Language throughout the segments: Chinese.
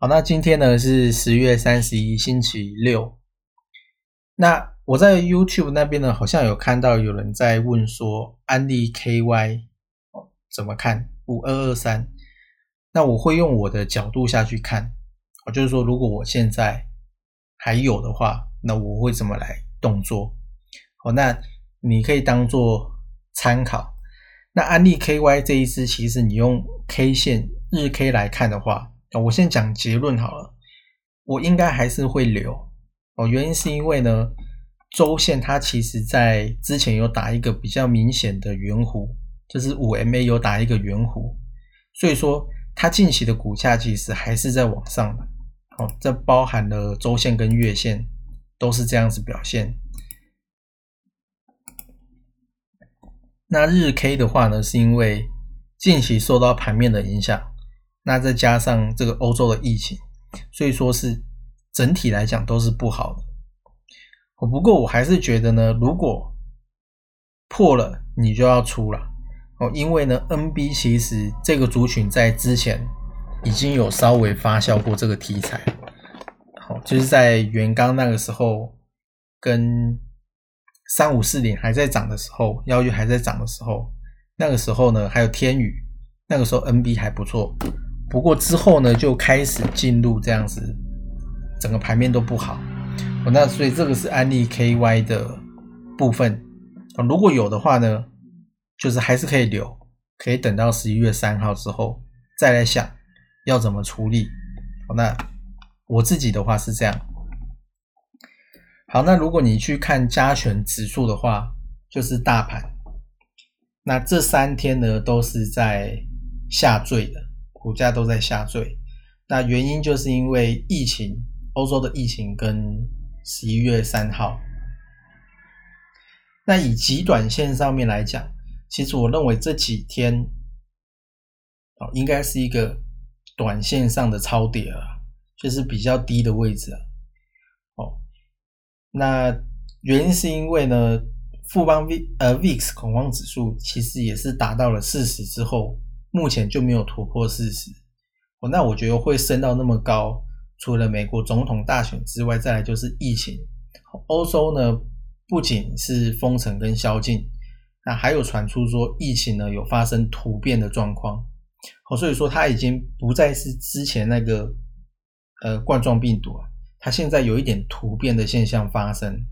好，那今天呢是十月三十一，星期六。那我在 YouTube 那边呢，好像有看到有人在问说，安利 KY 哦怎么看？五二二三。那我会用我的角度下去看，我就是说，如果我现在还有的话，那我会怎么来动作？好，那你可以当做参考。那安利 KY 这一支，其实你用 K 线日 K 来看的话。我先讲结论好了，我应该还是会留哦。原因是因为呢，周线它其实在之前有打一个比较明显的圆弧，就是五 MA 有打一个圆弧，所以说它近期的股价其实还是在往上的。哦，这包含了周线跟月线都是这样子表现。那日 K 的话呢，是因为近期受到盘面的影响。那再加上这个欧洲的疫情，所以说是整体来讲都是不好的。不过我还是觉得呢，如果破了，你就要出了哦，因为呢，NB 其实这个族群在之前已经有稍微发酵过这个题材，好，就是在元刚那个时候，跟三五四零还在涨的时候，幺月还在涨的时候，那个时候呢，还有天宇，那个时候 NB 还不错。不过之后呢，就开始进入这样子，整个盘面都不好。那所以这个是安利 KY 的部分啊，如果有的话呢，就是还是可以留，可以等到十一月三号之后再来想要怎么处理。好，那我自己的话是这样。好，那如果你去看加权指数的话，就是大盘，那这三天呢都是在下坠的。股价都在下坠，那原因就是因为疫情，欧洲的疫情跟十一月三号。那以极短线上面来讲，其实我认为这几天，哦，应该是一个短线上的超跌啊，就是比较低的位置啊。哦，那原因是因为呢，富邦 V 呃 VIX 恐慌指数其实也是达到了四十之后。目前就没有突破四十，哦，那我觉得会升到那么高，除了美国总统大选之外，再来就是疫情。欧洲呢，不仅是封城跟宵禁，那还有传出说疫情呢有发生突变的状况，哦，所以说它已经不再是之前那个呃冠状病毒啊，它现在有一点突变的现象发生，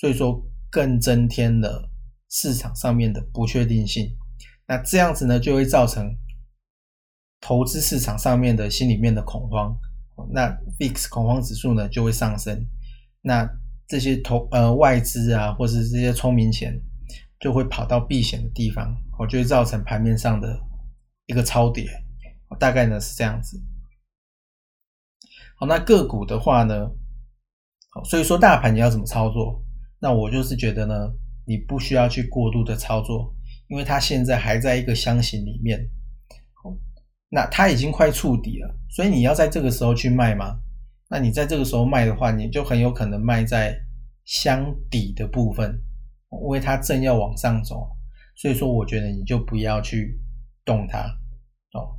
所以说更增添了市场上面的不确定性。那这样子呢，就会造成投资市场上面的心里面的恐慌，那 VIX 恐慌指数呢就会上升，那这些投呃外资啊，或是这些聪明钱就会跑到避险的地方，我就会造成盘面上的一个超跌，大概呢是这样子。好，那个股的话呢，好，所以说大盘你要怎么操作？那我就是觉得呢，你不需要去过度的操作。因为它现在还在一个箱型里面，那它已经快触底了，所以你要在这个时候去卖吗？那你在这个时候卖的话，你就很有可能卖在箱底的部分，因为它正要往上走，所以说我觉得你就不要去动它哦。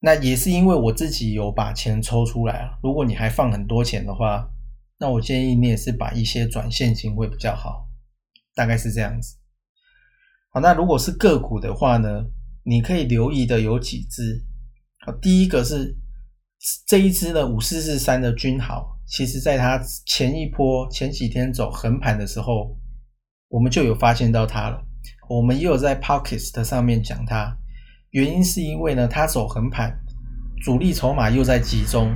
那也是因为我自己有把钱抽出来啊，如果你还放很多钱的话，那我建议你也是把一些转现金会比较好，大概是这样子。好，那如果是个股的话呢，你可以留意的有几只。好，第一个是这一只呢，五四四三的君豪，其实在它前一波前几天走横盘的时候，我们就有发现到它了。我们也有在 Pocket 上面讲它，原因是因为呢，它走横盘，主力筹码又在集中，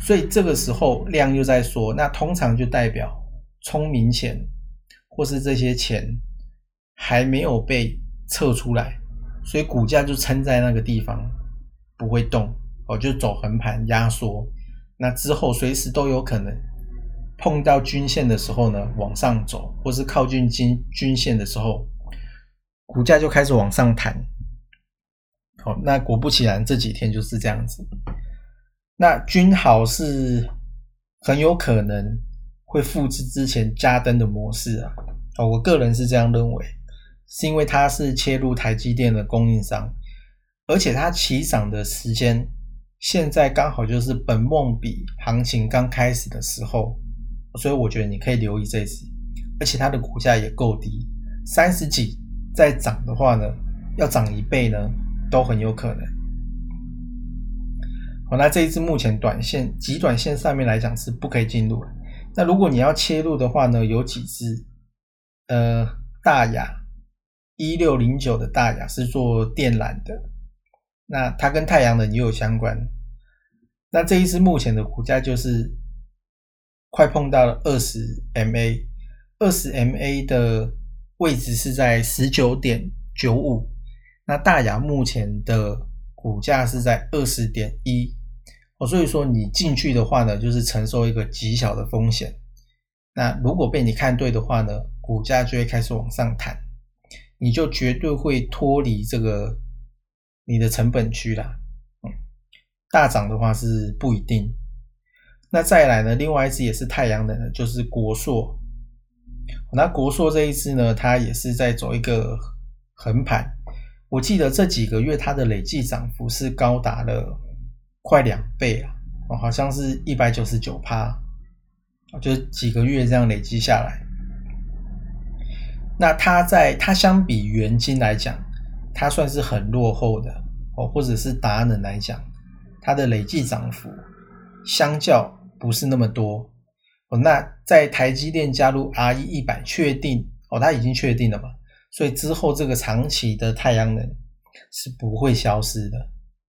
所以这个时候量又在缩，那通常就代表聪明钱或是这些钱还没有被撤出来，所以股价就撑在那个地方不会动，哦，就走横盘压缩，那之后随时都有可能碰到均线的时候呢往上走，或是靠近均均线的时候。股价就开始往上弹，好，那果不其然这几天就是这样子。那君豪是很有可能会复制之前加登的模式啊，哦，我个人是这样认为，是因为它是切入台积电的供应商，而且它起涨的时间现在刚好就是本梦比行情刚开始的时候，所以我觉得你可以留意这只，而且它的股价也够低，三十几。再涨的话呢，要涨一倍呢，都很有可能。好，那这一只目前短线、极短线上面来讲是不可以进入。那如果你要切入的话呢，有几只，呃，大雅一六零九的大雅是做电缆的，那它跟太阳能也有相关。那这一支目前的股价就是快碰到了二十 MA，二十 MA 的。位置是在十九点九五，那大雅目前的股价是在二十点一，哦，所以说你进去的话呢，就是承受一个极小的风险。那如果被你看对的话呢，股价就会开始往上弹，你就绝对会脱离这个你的成本区啦。嗯，大涨的话是不一定。那再来呢，另外一只也是太阳能的，就是国硕。那国硕这一支呢，它也是在走一个横盘。我记得这几个月它的累计涨幅是高达了快两倍啊，哦，好像是一百九十九趴，就几个月这样累积下来。那它在它相比原金来讲，它算是很落后的哦，或者是达能来讲，它的累计涨幅相较不是那么多。哦，那在台积电加入 RE 一百确定哦，它已经确定了嘛？所以之后这个长期的太阳能是不会消失的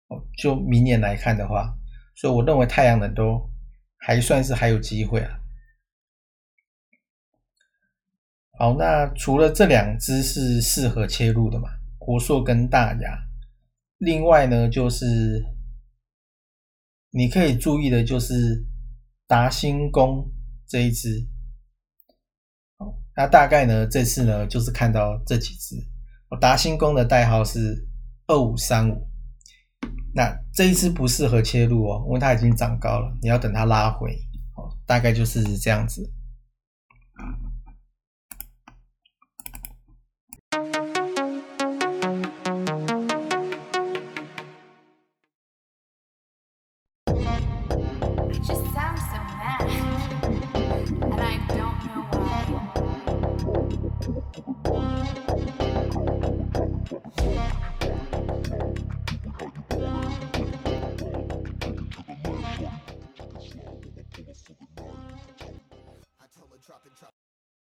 哦。就明年来看的话，所以我认为太阳能都还算是还有机会啊。好，那除了这两只是适合切入的嘛，国硕跟大雅，另外呢就是你可以注意的就是达新宫。这一只，好，那大概呢，这次呢，就是看到这几只。我达新宫的代号是二五三五，那这一只不适合切入哦，因为它已经长高了，你要等它拉回，好，大概就是这样子。